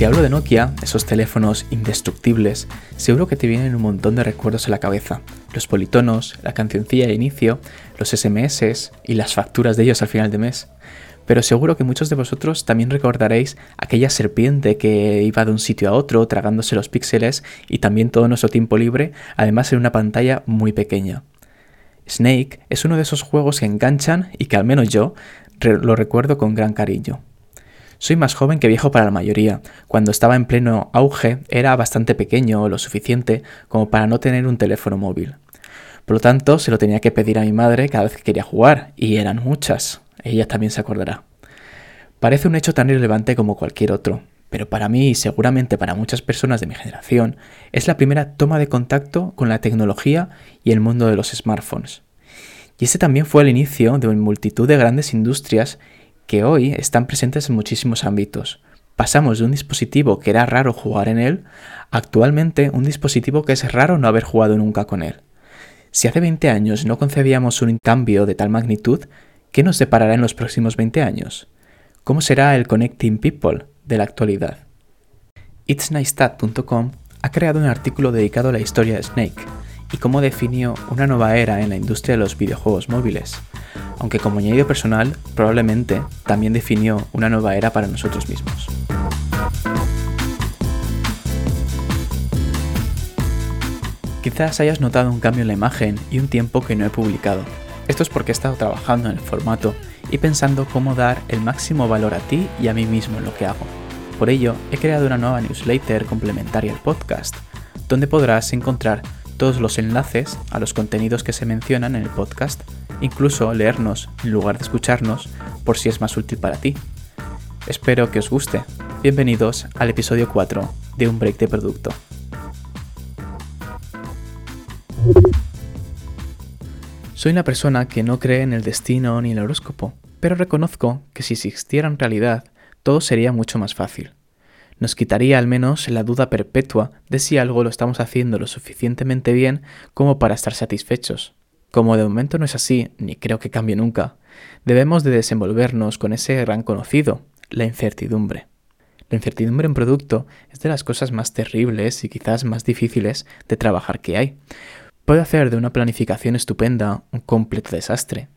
te hablo de Nokia, esos teléfonos indestructibles, seguro que te vienen un montón de recuerdos en la cabeza. Los politonos, la cancioncilla de inicio, los SMS y las facturas de ellos al final de mes. Pero seguro que muchos de vosotros también recordaréis aquella serpiente que iba de un sitio a otro tragándose los píxeles y también todo nuestro tiempo libre, además en una pantalla muy pequeña. Snake es uno de esos juegos que enganchan y que al menos yo lo recuerdo con gran cariño. Soy más joven que viejo para la mayoría. Cuando estaba en pleno auge era bastante pequeño o lo suficiente como para no tener un teléfono móvil. Por lo tanto, se lo tenía que pedir a mi madre cada vez que quería jugar, y eran muchas. Ella también se acordará. Parece un hecho tan irrelevante como cualquier otro, pero para mí y seguramente para muchas personas de mi generación es la primera toma de contacto con la tecnología y el mundo de los smartphones. Y ese también fue el inicio de multitud de grandes industrias que hoy están presentes en muchísimos ámbitos. Pasamos de un dispositivo que era raro jugar en él, actualmente un dispositivo que es raro no haber jugado nunca con él. Si hace 20 años no concebíamos un cambio de tal magnitud, ¿qué nos deparará en los próximos 20 años? ¿Cómo será el Connecting People de la actualidad? It'sNiceStat.com ha creado un artículo dedicado a la historia de Snake y cómo definió una nueva era en la industria de los videojuegos móviles, aunque como añadido personal probablemente también definió una nueva era para nosotros mismos. Quizás hayas notado un cambio en la imagen y un tiempo que no he publicado. Esto es porque he estado trabajando en el formato y pensando cómo dar el máximo valor a ti y a mí mismo en lo que hago. Por ello, he creado una nueva newsletter complementaria al podcast, donde podrás encontrar todos los enlaces a los contenidos que se mencionan en el podcast, incluso leernos en lugar de escucharnos por si es más útil para ti. Espero que os guste. Bienvenidos al episodio 4 de Un Break de Producto. Soy una persona que no cree en el destino ni el horóscopo, pero reconozco que si existiera en realidad, todo sería mucho más fácil nos quitaría al menos la duda perpetua de si algo lo estamos haciendo lo suficientemente bien como para estar satisfechos. Como de momento no es así, ni creo que cambie nunca, debemos de desenvolvernos con ese gran conocido, la incertidumbre. La incertidumbre en producto es de las cosas más terribles y quizás más difíciles de trabajar que hay. Puede hacer de una planificación estupenda un completo desastre,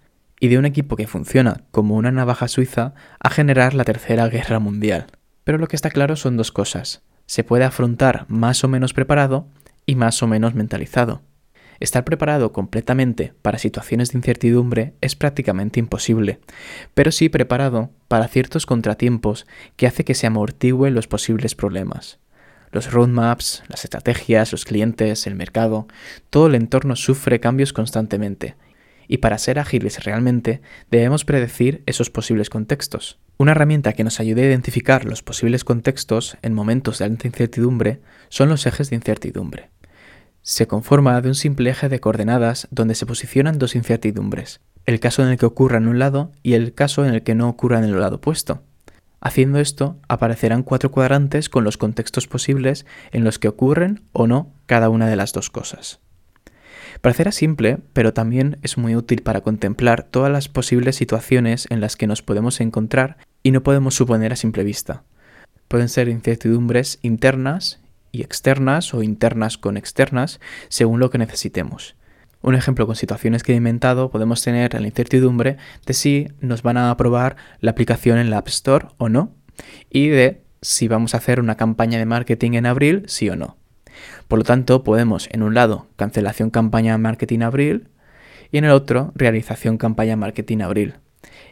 y de un equipo que funciona como una navaja suiza a generar la Tercera Guerra Mundial. Pero lo que está claro son dos cosas. Se puede afrontar más o menos preparado y más o menos mentalizado. Estar preparado completamente para situaciones de incertidumbre es prácticamente imposible, pero sí preparado para ciertos contratiempos que hace que se amortigüen los posibles problemas. Los roadmaps, las estrategias, los clientes, el mercado, todo el entorno sufre cambios constantemente, y para ser ágiles realmente debemos predecir esos posibles contextos. Una herramienta que nos ayude a identificar los posibles contextos en momentos de alta incertidumbre son los ejes de incertidumbre. Se conforma de un simple eje de coordenadas donde se posicionan dos incertidumbres, el caso en el que ocurra en un lado y el caso en el que no ocurra en el lado opuesto. Haciendo esto, aparecerán cuatro cuadrantes con los contextos posibles en los que ocurren o no cada una de las dos cosas. Parecerá simple, pero también es muy útil para contemplar todas las posibles situaciones en las que nos podemos encontrar y no podemos suponer a simple vista. Pueden ser incertidumbres internas y externas o internas con externas, según lo que necesitemos. Un ejemplo con situaciones que he inventado podemos tener la incertidumbre de si nos van a aprobar la aplicación en la App Store o no, y de si vamos a hacer una campaña de marketing en abril, sí o no. Por lo tanto, podemos, en un lado, cancelación campaña marketing abril y en el otro, realización campaña marketing abril.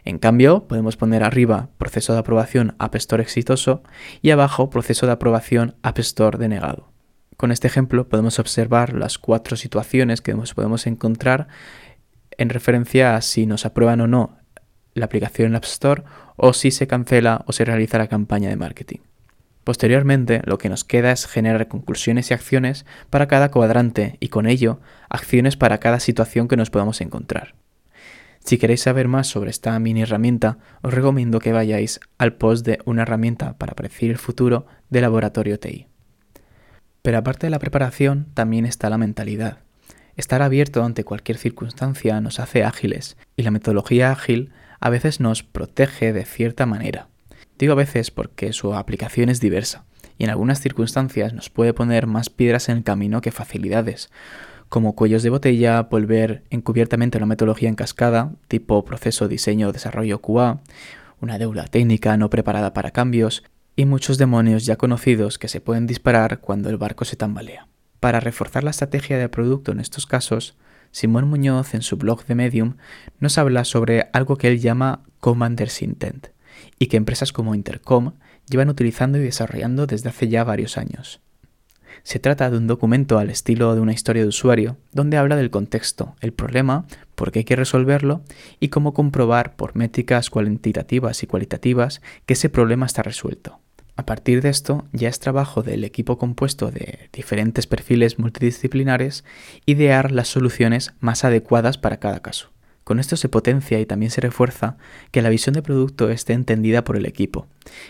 En cambio, podemos poner arriba proceso de aprobación App Store exitoso y abajo proceso de aprobación App Store denegado. Con este ejemplo podemos observar las cuatro situaciones que nos podemos encontrar en referencia a si nos aprueban o no la aplicación en App Store o si se cancela o se realiza la campaña de marketing. Posteriormente, lo que nos queda es generar conclusiones y acciones para cada cuadrante y con ello acciones para cada situación que nos podamos encontrar. Si queréis saber más sobre esta mini herramienta, os recomiendo que vayáis al post de una herramienta para predecir el futuro de Laboratorio TI. Pero aparte de la preparación, también está la mentalidad. Estar abierto ante cualquier circunstancia nos hace ágiles y la metodología ágil a veces nos protege de cierta manera. Digo a veces porque su aplicación es diversa y en algunas circunstancias nos puede poner más piedras en el camino que facilidades, como cuellos de botella, volver encubiertamente una metodología en cascada, tipo proceso, diseño desarrollo QA, una deuda técnica no preparada para cambios, y muchos demonios ya conocidos que se pueden disparar cuando el barco se tambalea. Para reforzar la estrategia del producto en estos casos, Simón Muñoz en su blog de Medium nos habla sobre algo que él llama Commander's Intent y que empresas como Intercom llevan utilizando y desarrollando desde hace ya varios años. Se trata de un documento al estilo de una historia de usuario, donde habla del contexto, el problema, por qué hay que resolverlo y cómo comprobar por métricas cuantitativas y cualitativas que ese problema está resuelto. A partir de esto, ya es trabajo del equipo compuesto de diferentes perfiles multidisciplinares idear las soluciones más adecuadas para cada caso. Con esto se potencia y también se refuerza que la visión de producto esté entendida por el equipo,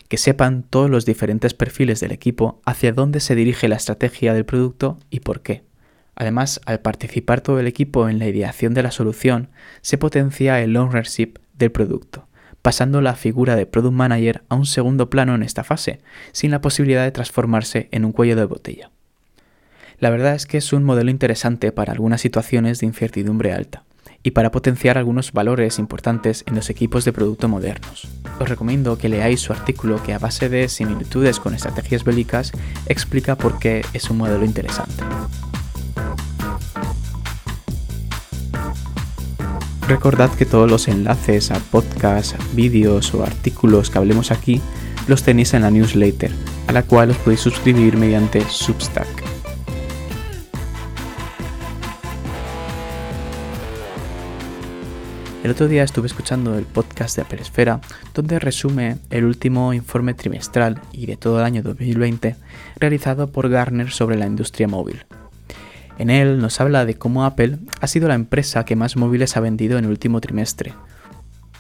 que sepan todos los diferentes perfiles del equipo hacia dónde se dirige la estrategia del producto y por qué. Además, al participar todo el equipo en la ideación de la solución, se potencia el ownership del producto, pasando la figura de product manager a un segundo plano en esta fase, sin la posibilidad de transformarse en un cuello de botella. La verdad es que es un modelo interesante para algunas situaciones de incertidumbre alta y para potenciar algunos valores importantes en los equipos de producto modernos. Os recomiendo que leáis su artículo que a base de similitudes con estrategias bélicas explica por qué es un modelo interesante. Recordad que todos los enlaces a podcasts, vídeos o artículos que hablemos aquí los tenéis en la newsletter, a la cual os podéis suscribir mediante Substack. El otro día estuve escuchando el podcast de Apple Esfera, donde resume el último informe trimestral y de todo el año 2020 realizado por Garner sobre la industria móvil. En él nos habla de cómo Apple ha sido la empresa que más móviles ha vendido en el último trimestre.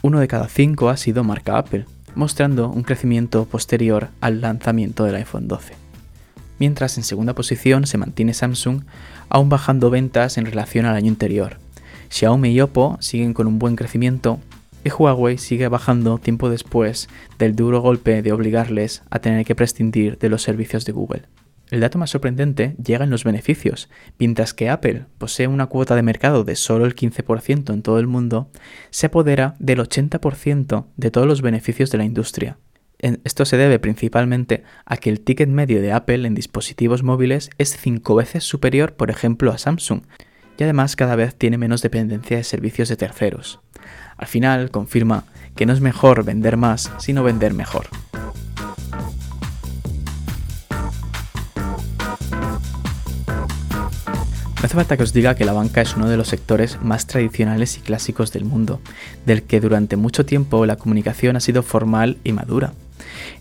Uno de cada cinco ha sido marca Apple, mostrando un crecimiento posterior al lanzamiento del iPhone 12. Mientras en segunda posición se mantiene Samsung, aún bajando ventas en relación al año anterior, Xiaomi y Oppo siguen con un buen crecimiento y Huawei sigue bajando tiempo después del duro golpe de obligarles a tener que prescindir de los servicios de Google. El dato más sorprendente llega en los beneficios. Mientras que Apple posee una cuota de mercado de solo el 15% en todo el mundo, se apodera del 80% de todos los beneficios de la industria. Esto se debe principalmente a que el ticket medio de Apple en dispositivos móviles es 5 veces superior, por ejemplo, a Samsung, además cada vez tiene menos dependencia de servicios de terceros. Al final confirma que no es mejor vender más, sino vender mejor. No hace falta que os diga que la banca es uno de los sectores más tradicionales y clásicos del mundo, del que durante mucho tiempo la comunicación ha sido formal y madura.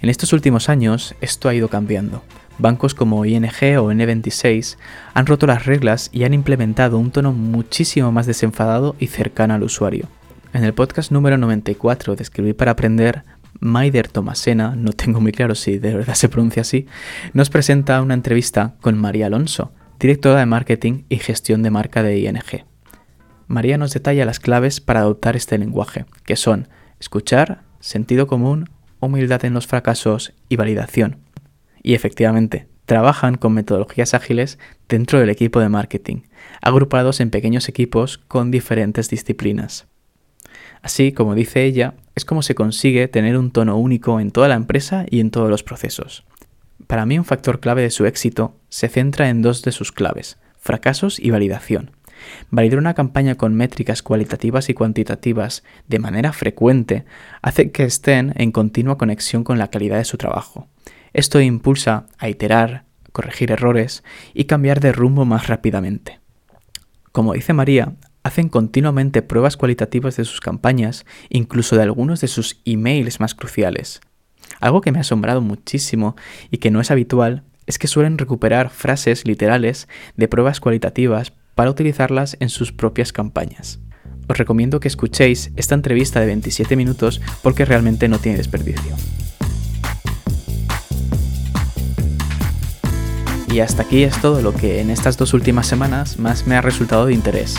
En estos últimos años esto ha ido cambiando bancos como ING o N26 han roto las reglas y han implementado un tono muchísimo más desenfadado y cercano al usuario. En el podcast número 94 de Escribir para Aprender, Maider Tomasena, no tengo muy claro si de verdad se pronuncia así, nos presenta una entrevista con María Alonso, directora de marketing y gestión de marca de ING. María nos detalla las claves para adoptar este lenguaje, que son escuchar, sentido común, humildad en los fracasos y validación. Y efectivamente, trabajan con metodologías ágiles dentro del equipo de marketing, agrupados en pequeños equipos con diferentes disciplinas. Así, como dice ella, es como se consigue tener un tono único en toda la empresa y en todos los procesos. Para mí un factor clave de su éxito se centra en dos de sus claves, fracasos y validación. Validar una campaña con métricas cualitativas y cuantitativas de manera frecuente hace que estén en continua conexión con la calidad de su trabajo. Esto impulsa a iterar, corregir errores y cambiar de rumbo más rápidamente. Como dice María, hacen continuamente pruebas cualitativas de sus campañas, incluso de algunos de sus emails más cruciales. Algo que me ha asombrado muchísimo y que no es habitual es que suelen recuperar frases literales de pruebas cualitativas para utilizarlas en sus propias campañas. Os recomiendo que escuchéis esta entrevista de 27 minutos porque realmente no tiene desperdicio. Y hasta aquí es todo lo que en estas dos últimas semanas más me ha resultado de interés.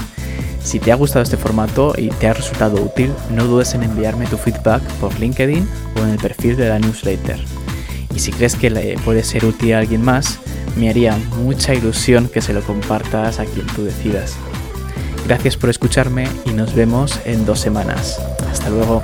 Si te ha gustado este formato y te ha resultado útil, no dudes en enviarme tu feedback por LinkedIn o en el perfil de la newsletter. Y si crees que le puede ser útil a alguien más, me haría mucha ilusión que se lo compartas a quien tú decidas. Gracias por escucharme y nos vemos en dos semanas. Hasta luego.